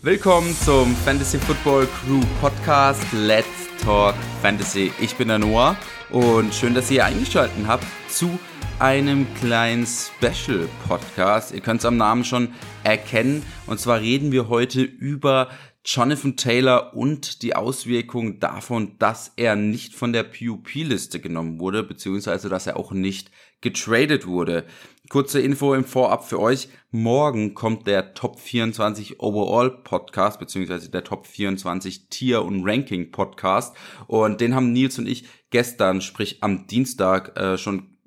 Willkommen zum Fantasy Football Crew Podcast Let's Talk Fantasy. Ich bin der Noah und schön, dass ihr eingeschaltet habt zu einem kleinen Special Podcast. Ihr könnt es am Namen schon erkennen. Und zwar reden wir heute über Jonathan Taylor und die Auswirkungen davon, dass er nicht von der PUP-Liste genommen wurde, beziehungsweise dass er auch nicht getradet wurde. Kurze Info im Vorab für euch. Morgen kommt der Top 24 Overall Podcast, beziehungsweise der Top 24 Tier und Ranking Podcast. Und den haben Nils und ich gestern, sprich am Dienstag, äh, schon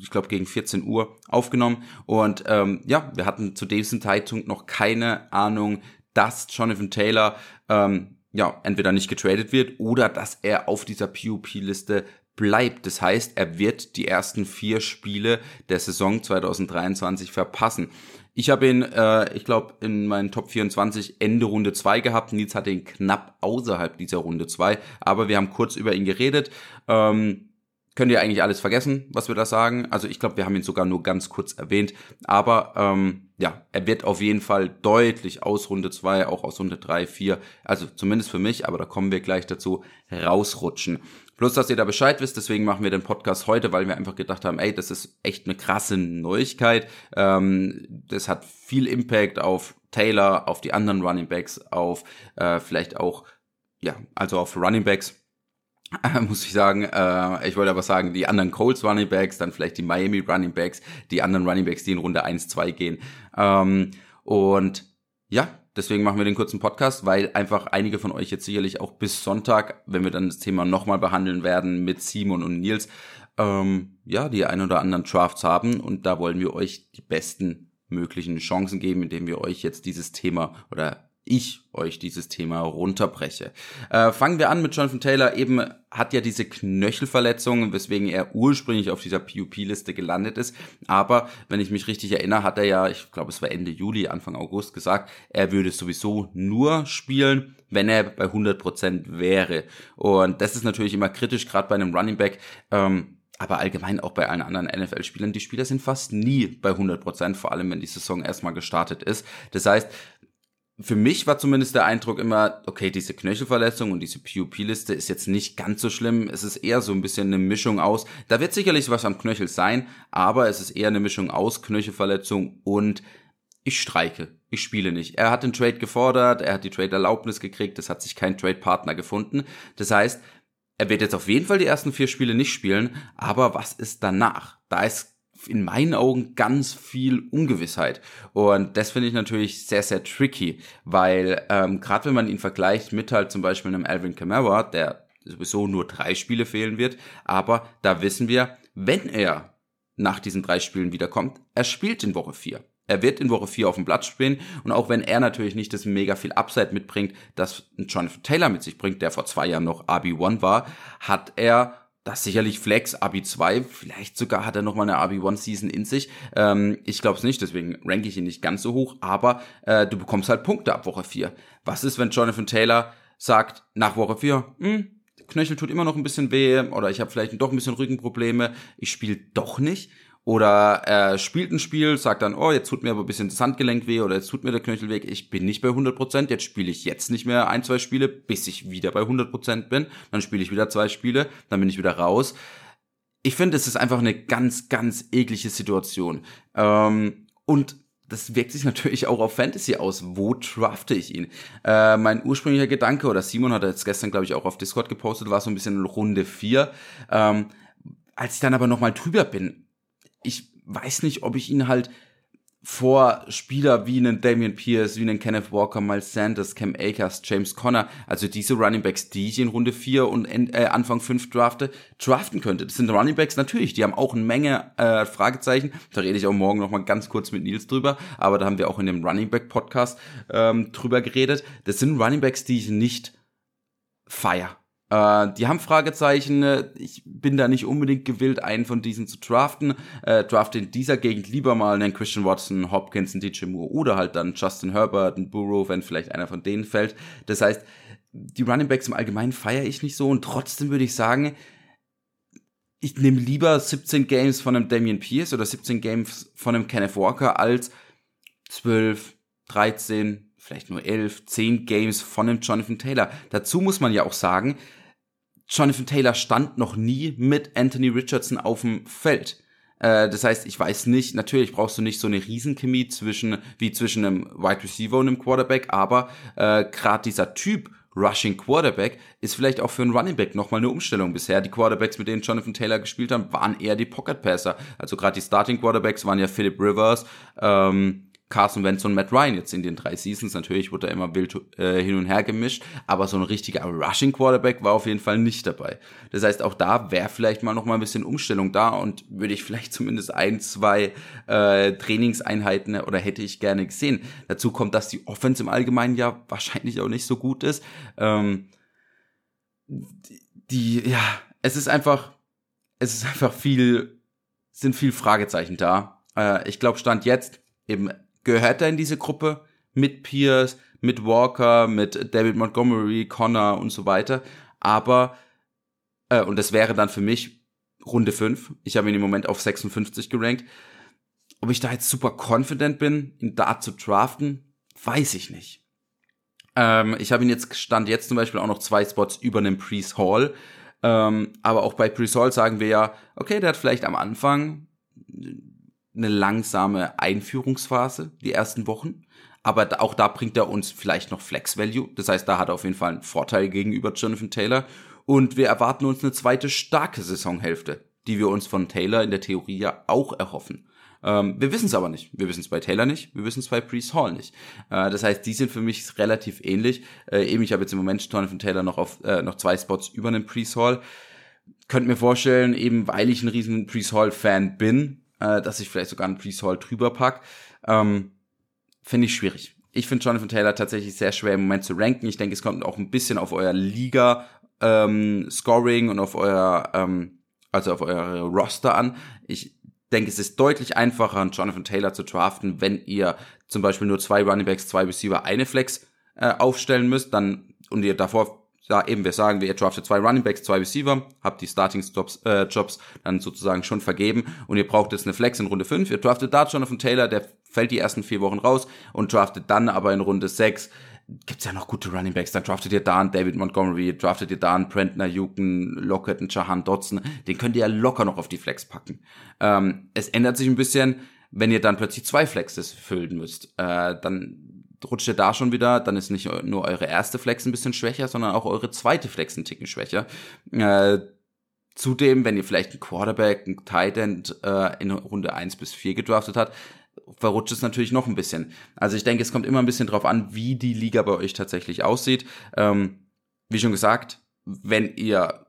ich glaube gegen 14 Uhr aufgenommen und ähm, ja, wir hatten zu diesem Zeitpunkt noch keine Ahnung, dass Jonathan Taylor ähm, ja entweder nicht getradet wird oder dass er auf dieser PUP-Liste bleibt. Das heißt, er wird die ersten vier Spiele der Saison 2023 verpassen. Ich habe ihn, äh, ich glaube, in meinen Top 24 Ende Runde 2 gehabt. Nils hatte ihn knapp außerhalb dieser Runde 2, aber wir haben kurz über ihn geredet. Ähm, könnt ihr eigentlich alles vergessen, was wir da sagen. Also ich glaube, wir haben ihn sogar nur ganz kurz erwähnt. Aber ähm, ja, er wird auf jeden Fall deutlich aus Runde 2, auch aus Runde 3, 4, also zumindest für mich, aber da kommen wir gleich dazu, rausrutschen. Bloß, dass ihr da Bescheid wisst, deswegen machen wir den Podcast heute, weil wir einfach gedacht haben, ey, das ist echt eine krasse Neuigkeit. Ähm, das hat viel Impact auf Taylor, auf die anderen Running Backs, auf äh, vielleicht auch, ja, also auf Running Backs muss ich sagen. Äh, ich wollte aber sagen, die anderen Colts Running Backs, dann vielleicht die Miami Running Backs, die anderen Running Backs, die in Runde 1, 2 gehen. Ähm, und ja, deswegen machen wir den kurzen Podcast, weil einfach einige von euch jetzt sicherlich auch bis Sonntag, wenn wir dann das Thema nochmal behandeln werden mit Simon und Nils, ähm, ja, die ein oder anderen Drafts haben. Und da wollen wir euch die besten möglichen Chancen geben, indem wir euch jetzt dieses Thema oder ich euch dieses Thema runterbreche. Äh, fangen wir an mit Jonathan Taylor. Eben hat ja diese Knöchelverletzung, weswegen er ursprünglich auf dieser PUP-Liste gelandet ist. Aber wenn ich mich richtig erinnere, hat er ja, ich glaube es war Ende Juli, Anfang August gesagt, er würde sowieso nur spielen, wenn er bei 100% wäre. Und das ist natürlich immer kritisch, gerade bei einem Running Back. Ähm, aber allgemein auch bei allen anderen NFL-Spielern, die Spieler sind fast nie bei 100%, vor allem wenn die Saison erstmal gestartet ist. Das heißt, für mich war zumindest der Eindruck immer, okay, diese Knöchelverletzung und diese PUP-Liste ist jetzt nicht ganz so schlimm. Es ist eher so ein bisschen eine Mischung aus. Da wird sicherlich was am Knöchel sein, aber es ist eher eine Mischung aus Knöchelverletzung und ich streike. Ich spiele nicht. Er hat den Trade gefordert, er hat die Trade-Erlaubnis gekriegt, es hat sich kein Trade-Partner gefunden. Das heißt, er wird jetzt auf jeden Fall die ersten vier Spiele nicht spielen, aber was ist danach? Da ist in meinen Augen ganz viel Ungewissheit. Und das finde ich natürlich sehr, sehr tricky, weil ähm, gerade wenn man ihn vergleicht mit halt zum Beispiel einem Alvin Kamara, der sowieso nur drei Spiele fehlen wird, aber da wissen wir, wenn er nach diesen drei Spielen wiederkommt, er spielt in Woche vier. Er wird in Woche 4 auf dem Platz spielen und auch wenn er natürlich nicht das mega viel Upside mitbringt, das Jonathan Taylor mit sich bringt, der vor zwei Jahren noch RB1 war, hat er das sicherlich Flex, Abi 2, vielleicht sogar hat er nochmal eine Abi 1 Season in sich. Ähm, ich glaube es nicht, deswegen ranke ich ihn nicht ganz so hoch, aber äh, du bekommst halt Punkte ab Woche 4. Was ist, wenn Jonathan Taylor sagt, nach Woche 4, hm, Knöchel tut immer noch ein bisschen weh oder ich habe vielleicht doch ein bisschen Rückenprobleme, ich spiele doch nicht oder er spielt ein Spiel, sagt dann, oh, jetzt tut mir aber ein bisschen das Handgelenk weh oder jetzt tut mir der Knöchel weg, ich bin nicht bei 100%, jetzt spiele ich jetzt nicht mehr ein, zwei Spiele, bis ich wieder bei 100% bin, dann spiele ich wieder zwei Spiele, dann bin ich wieder raus. Ich finde, es ist einfach eine ganz, ganz eklige Situation. Ähm, und das wirkt sich natürlich auch auf Fantasy aus. Wo drafte ich ihn? Äh, mein ursprünglicher Gedanke, oder Simon hat jetzt gestern, glaube ich, auch auf Discord gepostet, war so ein bisschen Runde 4. Ähm, als ich dann aber nochmal drüber bin, ich weiß nicht, ob ich ihn halt vor Spieler wie einen Damian Pierce, wie einen Kenneth Walker, Miles Sanders, Cam Akers, James Conner, also diese Running Backs, die ich in Runde 4 und äh, Anfang 5 drafte, draften könnte. Das sind Running Backs natürlich, die haben auch eine Menge äh, Fragezeichen. Da rede ich auch morgen noch mal ganz kurz mit Nils drüber, aber da haben wir auch in dem Running Back Podcast ähm, drüber geredet. Das sind Running Backs, die ich nicht feier. Äh, die haben Fragezeichen. Ich bin da nicht unbedingt gewillt, einen von diesen zu draften. Äh, drafte in dieser Gegend lieber mal einen Christian Watson, Hopkins, einen DJ Moore oder halt dann Justin Herbert, einen Burrow, wenn vielleicht einer von denen fällt. Das heißt, die Running Backs im Allgemeinen feiere ich nicht so und trotzdem würde ich sagen, ich nehme lieber 17 Games von einem Damian Pierce oder 17 Games von einem Kenneth Walker als 12, 13, vielleicht nur elf, zehn Games von einem Jonathan Taylor. Dazu muss man ja auch sagen, Jonathan Taylor stand noch nie mit Anthony Richardson auf dem Feld. Äh, das heißt, ich weiß nicht, natürlich brauchst du nicht so eine Riesenchemie zwischen, wie zwischen einem Wide Receiver und einem Quarterback, aber äh, gerade dieser Typ Rushing Quarterback ist vielleicht auch für einen Running Back nochmal eine Umstellung bisher. Die Quarterbacks, mit denen Jonathan Taylor gespielt haben, waren eher die Pocket Passer. Also gerade die Starting Quarterbacks waren ja Philip Rivers, ähm, Carson Wentz und Matt Ryan jetzt in den drei Seasons. Natürlich wurde da immer wild äh, hin und her gemischt, aber so ein richtiger Rushing Quarterback war auf jeden Fall nicht dabei. Das heißt, auch da wäre vielleicht mal noch mal ein bisschen Umstellung da und würde ich vielleicht zumindest ein, zwei äh, Trainingseinheiten oder hätte ich gerne gesehen. Dazu kommt, dass die Offense im Allgemeinen ja wahrscheinlich auch nicht so gut ist. Ähm, die, ja, es ist einfach, es ist einfach viel, sind viel Fragezeichen da. Äh, ich glaube, Stand jetzt eben gehört er in diese Gruppe mit Pierce, mit Walker, mit David Montgomery, Connor und so weiter. Aber, äh, und das wäre dann für mich Runde 5. Ich habe ihn im Moment auf 56 gerankt. Ob ich da jetzt super confident bin, ihn da zu draften, weiß ich nicht. Ähm, ich habe ihn jetzt, stand jetzt zum Beispiel auch noch zwei Spots über einem Priest Hall. Ähm, aber auch bei Priest Hall sagen wir ja, okay, der hat vielleicht am Anfang eine langsame Einführungsphase, die ersten Wochen. Aber auch da bringt er uns vielleicht noch Flex Value. Das heißt, da hat er auf jeden Fall einen Vorteil gegenüber Jonathan Taylor. Und wir erwarten uns eine zweite starke Saisonhälfte, die wir uns von Taylor in der Theorie ja auch erhoffen. Ähm, wir wissen es aber nicht. Wir wissen es bei Taylor nicht, wir wissen es bei Priest Hall nicht. Äh, das heißt, die sind für mich relativ ähnlich. Äh, eben, ich habe jetzt im Moment Jonathan Taylor noch auf äh, noch zwei Spots über einem Priest Hall. Könnt mir vorstellen, eben weil ich ein riesen Priest Hall Fan bin, äh, dass ich vielleicht sogar einen Priest Hall drüber pack. Ähm, Finde ich schwierig. Ich finde Jonathan Taylor tatsächlich sehr schwer im Moment zu ranken. Ich denke, es kommt auch ein bisschen auf euer Liga ähm, Scoring und auf euer ähm, also auf euer Roster an. Ich denke, es ist deutlich einfacher, einen Jonathan Taylor zu draften, wenn ihr zum Beispiel nur zwei Runningbacks, zwei Receiver, eine Flex äh, aufstellen müsst, dann und ihr davor ja, eben, wir sagen, ihr draftet zwei Running Backs, zwei Receiver, habt die Starting Jobs, äh, Jobs dann sozusagen schon vergeben und ihr braucht jetzt eine Flex in Runde 5. Ihr draftet da Jonathan Taylor, der fällt die ersten vier Wochen raus und draftet dann aber in Runde 6 gibt's ja noch gute Running Backs. Dann draftet ihr da einen David Montgomery, draftet ihr da einen Brentner, Juken, Lockett, einen Jahan Dodson. Den könnt ihr ja locker noch auf die Flex packen. Ähm, es ändert sich ein bisschen, wenn ihr dann plötzlich zwei Flexes füllen müsst. Äh, dann rutscht ihr da schon wieder, dann ist nicht nur eure erste Flex ein bisschen schwächer, sondern auch eure zweite Flex ein Ticken schwächer. Äh, zudem, wenn ihr vielleicht einen Quarterback, einen Tight End äh, in Runde 1 bis 4 gedraftet habt, verrutscht es natürlich noch ein bisschen. Also ich denke, es kommt immer ein bisschen drauf an, wie die Liga bei euch tatsächlich aussieht. Ähm, wie schon gesagt, wenn ihr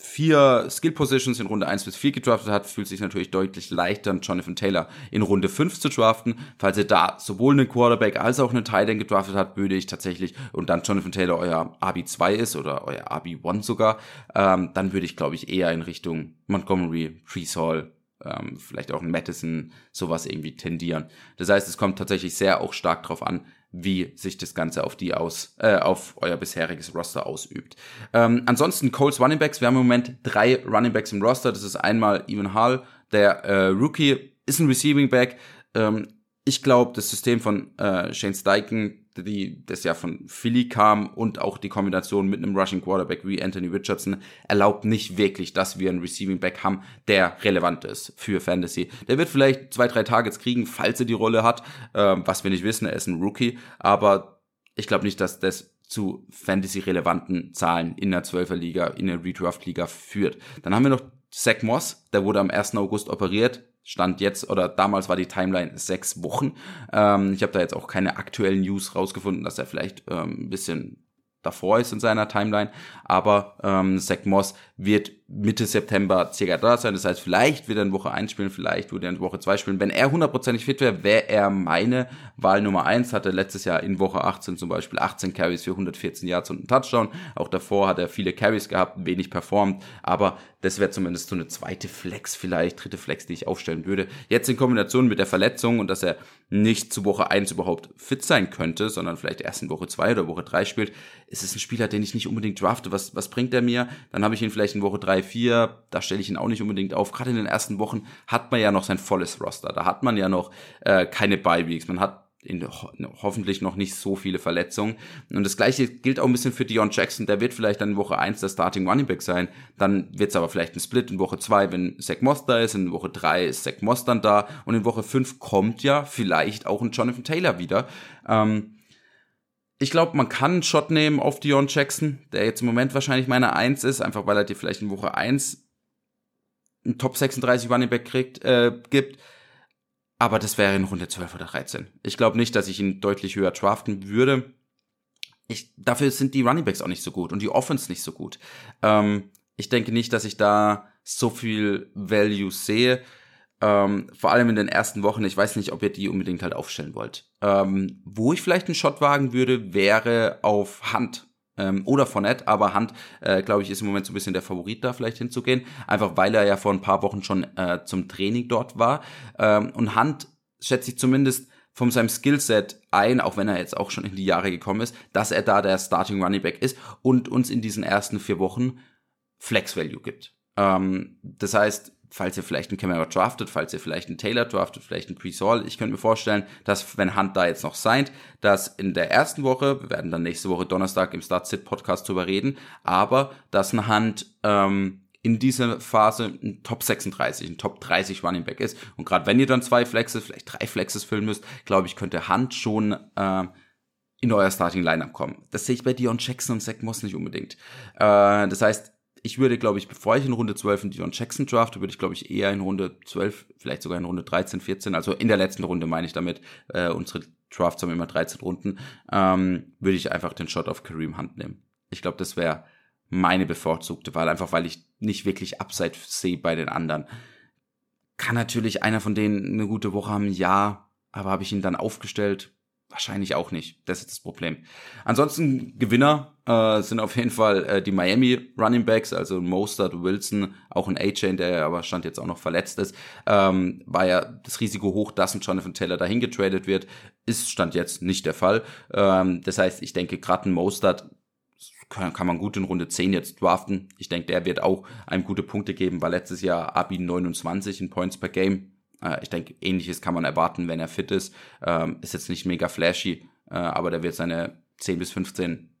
vier Skill Positions in Runde 1 bis 4 gedraftet hat, fühlt sich natürlich deutlich leichter, Jonathan Taylor in Runde 5 zu draften. Falls ihr da sowohl einen Quarterback als auch einen Tight End gedraftet habt, würde ich tatsächlich, und dann Jonathan Taylor euer RB2 ist oder euer RB1 sogar, ähm, dann würde ich, glaube ich, eher in Richtung Montgomery, Priest Hall, ähm, vielleicht auch ein Madison, sowas irgendwie tendieren. Das heißt, es kommt tatsächlich sehr auch stark drauf an, wie sich das Ganze auf die aus, äh, auf euer bisheriges Roster ausübt. Ähm, ansonsten Coles Running Backs, wir haben im Moment drei Running Backs im Roster. Das ist einmal Evan Hall, der äh, Rookie, ist ein Receiving Back. Ähm, ich glaube, das System von äh, Shane Steichen die das ja von Philly kam und auch die Kombination mit einem Rushing Quarterback wie Anthony Richardson erlaubt nicht wirklich, dass wir einen Receiving Back haben, der relevant ist für Fantasy. Der wird vielleicht zwei, drei Targets kriegen, falls er die Rolle hat, ähm, was wir nicht wissen, er ist ein Rookie, aber ich glaube nicht, dass das zu Fantasy-relevanten Zahlen in der 12er Liga, in der Redraft-Liga führt. Dann haben wir noch Zach Moss, der wurde am 1. August operiert, Stand jetzt oder damals war die Timeline sechs Wochen. Ähm, ich habe da jetzt auch keine aktuellen News rausgefunden, dass er vielleicht ähm, ein bisschen davor ist in seiner Timeline. Aber ähm, Zach Moss wird Mitte September circa da sein. Das heißt, vielleicht wird er in Woche 1 spielen, vielleicht wird er in Woche 2 spielen. Wenn er hundertprozentig fit wäre, wäre er meine Wahl Nummer 1. Hatte letztes Jahr in Woche 18 zum Beispiel 18 Carries für 114 Yards und einen Touchdown. Auch davor hat er viele Carries gehabt, wenig performt. Aber das wäre zumindest so eine zweite Flex vielleicht, dritte Flex, die ich aufstellen würde. Jetzt in Kombination mit der Verletzung und dass er nicht zu Woche 1 überhaupt fit sein könnte, sondern vielleicht erst in Woche 2 oder Woche 3 spielt, ist es ein Spieler, den ich nicht unbedingt drafte. Was, was bringt er mir? Dann habe ich ihn vielleicht in Woche 3, 4, da stelle ich ihn auch nicht unbedingt auf. Gerade in den ersten Wochen hat man ja noch sein volles Roster. Da hat man ja noch äh, keine Bye-Weeks. Man hat in, ho hoffentlich noch nicht so viele Verletzungen. Und das gleiche gilt auch ein bisschen für Dion Jackson. Der wird vielleicht dann in Woche 1 der Starting Running Back sein. Dann wird es aber vielleicht ein Split in Woche 2, wenn Zach Moss da ist. In Woche 3 ist Zach Moss dann da. Und in Woche 5 kommt ja vielleicht auch ein Jonathan Taylor wieder. Ähm, ich glaube, man kann einen Shot nehmen auf Dion Jackson, der jetzt im Moment wahrscheinlich meine 1 ist, einfach weil er dir vielleicht in Woche 1 einen Top 36 Running Back kriegt, äh, gibt. Aber das wäre in Runde 12 oder 13. Ich glaube nicht, dass ich ihn deutlich höher draften würde. Ich, dafür sind die Running Backs auch nicht so gut und die Offense nicht so gut. Ähm, ich denke nicht, dass ich da so viel Value sehe. Ähm, vor allem in den ersten Wochen. Ich weiß nicht, ob ihr die unbedingt halt aufstellen wollt. Ähm, wo ich vielleicht einen Shot wagen würde, wäre auf Hand ähm, oder Fournette, aber Hand, äh, glaube ich, ist im Moment so ein bisschen der Favorit da vielleicht hinzugehen, einfach weil er ja vor ein paar Wochen schon äh, zum Training dort war. Ähm, und Hand schätze ich zumindest von seinem Skillset ein, auch wenn er jetzt auch schon in die Jahre gekommen ist, dass er da der Starting Running Back ist und uns in diesen ersten vier Wochen Flex Value gibt. Ähm, das heißt, falls ihr vielleicht einen Camera draftet, falls ihr vielleicht einen Taylor draftet, vielleicht einen Pre-Saul, ich könnte mir vorstellen, dass wenn Hunt da jetzt noch seid, dass in der ersten Woche, wir werden dann nächste Woche Donnerstag im Start-Sit-Podcast drüber reden, aber dass ein Hunt ähm, in dieser Phase ein Top 36, ein Top 30 Running Back ist. Und gerade wenn ihr dann zwei Flexes, vielleicht drei Flexes füllen müsst, glaube ich, könnte Hunt schon äh, in euer Starting Lineup kommen. Das sehe ich bei Dion Jackson und Zach Moss nicht unbedingt. Äh, das heißt, ich würde, glaube ich, bevor ich in Runde 12 einen Dion Jackson drafte, würde ich, glaube ich, eher in Runde 12, vielleicht sogar in Runde 13, 14, also in der letzten Runde meine ich damit, äh, unsere Drafts haben immer 13 Runden, ähm, würde ich einfach den Shot auf Kareem Hunt nehmen. Ich glaube, das wäre meine bevorzugte Wahl, einfach weil ich nicht wirklich Upside sehe bei den anderen. Kann natürlich einer von denen eine gute Woche haben, ja, aber habe ich ihn dann aufgestellt? Wahrscheinlich auch nicht. Das ist das Problem. Ansonsten Gewinner äh, sind auf jeden Fall äh, die Miami Running Backs, also Mostert, Wilson, auch ein A-Chain, der aber stand jetzt auch noch verletzt ist. Ähm, war ja das Risiko hoch, dass ein Jonathan Taylor dahin getradet wird. Ist stand jetzt nicht der Fall. Ähm, das heißt, ich denke, gerade ein Mostert kann, kann man gut in Runde 10 jetzt draften. Ich denke, der wird auch einem gute Punkte geben, weil letztes Jahr Abi 29 in Points per Game äh, ich denke, ähnliches kann man erwarten, wenn er fit ist. Ähm, ist jetzt nicht mega flashy, äh, aber der wird seine 10 bis 15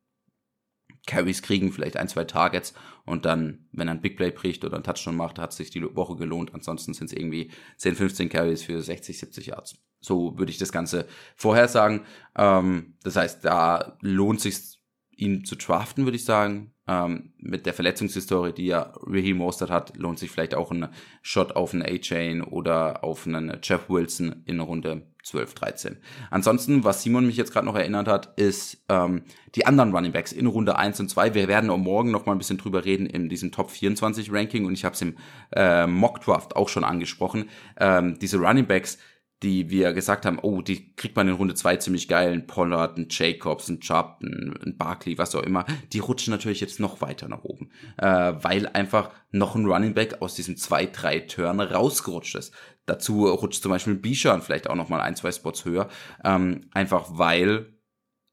Carries kriegen, vielleicht ein, zwei Targets und dann, wenn er ein Big Play bricht oder ein Touchdown macht, hat sich die Woche gelohnt. Ansonsten sind es irgendwie 10, 15 Carries für 60, 70 Yards. So würde ich das Ganze vorhersagen. Ähm, das heißt, da lohnt sich ihn zu draften, würde ich sagen. Ähm, mit der Verletzungshistorie, die ja Raheem Mostert hat, lohnt sich vielleicht auch ein Shot auf einen A-Chain oder auf einen Jeff Wilson in Runde 12, 13. Ansonsten, was Simon mich jetzt gerade noch erinnert hat, ist ähm, die anderen Running Backs in Runde 1 und 2. Wir werden auch morgen noch mal ein bisschen drüber reden in diesem Top 24 Ranking und ich habe es im äh, Mock Draft auch schon angesprochen. Ähm, diese Running Backs, die wir gesagt haben, oh, die kriegt man in Runde 2 ziemlich geil, ein Pollard, ein Jacobs, ein Chubb, ein, ein Barkley, was auch immer, die rutschen natürlich jetzt noch weiter nach oben, äh, weil einfach noch ein Running Back aus diesem 2-3 Turn rausgerutscht ist. Dazu rutscht zum Beispiel Bichon vielleicht auch noch mal ein, zwei Spots höher, ähm, einfach weil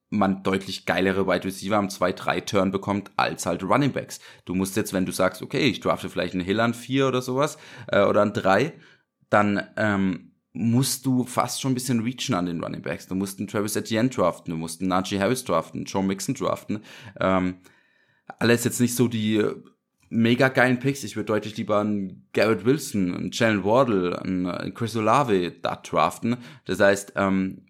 man deutlich geilere Wide Receiver am 2-3-Turn bekommt als halt Running Backs. Du musst jetzt, wenn du sagst, okay, ich drafte vielleicht einen Hill an 4 oder sowas, äh, oder an 3, dann ähm, musst du fast schon ein bisschen reachen an den Running Backs. Du musst einen Travis Etienne draften, du musst einen Najee Harris draften, Joe Mixon draften. Ähm, alles jetzt nicht so die mega geilen Picks. Ich würde deutlich lieber einen Garrett Wilson, einen Jalen Wardle, einen Chris Olave da draften. Das heißt, ähm,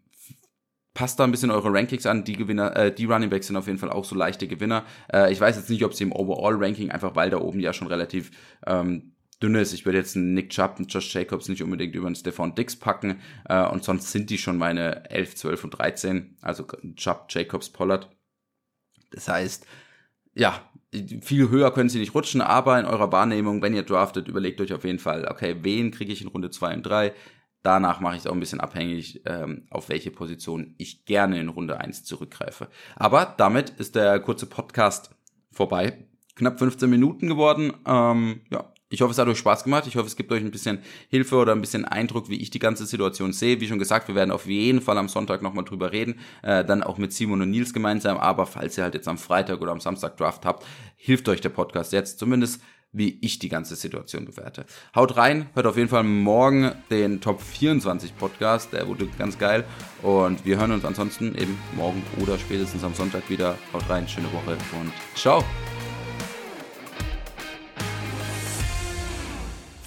passt da ein bisschen eure Rankings an. Die Gewinner, äh, die Running Backs sind auf jeden Fall auch so leichte Gewinner. Äh, ich weiß jetzt nicht, ob sie im Overall-Ranking, einfach weil da oben ja schon relativ ähm, dünne ist. Ich würde jetzt einen Nick Chubb und Josh Jacobs nicht unbedingt über einen Stefan Dix packen. Äh, und sonst sind die schon meine 11, 12 und 13. Also Chubb, Jacobs, Pollard. Das heißt, ja, viel höher können sie nicht rutschen, aber in eurer Wahrnehmung, wenn ihr draftet, überlegt euch auf jeden Fall, okay, wen kriege ich in Runde 2 und 3? Danach mache ich es auch ein bisschen abhängig, ähm, auf welche Position ich gerne in Runde 1 zurückgreife. Aber damit ist der kurze Podcast vorbei. Knapp 15 Minuten geworden. Ähm, ja, ich hoffe, es hat euch Spaß gemacht. Ich hoffe, es gibt euch ein bisschen Hilfe oder ein bisschen Eindruck, wie ich die ganze Situation sehe. Wie schon gesagt, wir werden auf jeden Fall am Sonntag nochmal drüber reden. Äh, dann auch mit Simon und Nils gemeinsam. Aber falls ihr halt jetzt am Freitag oder am Samstag Draft habt, hilft euch der Podcast jetzt. Zumindest wie ich die ganze Situation bewerte. Haut rein, hört auf jeden Fall morgen den Top 24 Podcast, der wurde ganz geil. Und wir hören uns ansonsten eben morgen oder spätestens am Sonntag wieder. Haut rein, schöne Woche und ciao.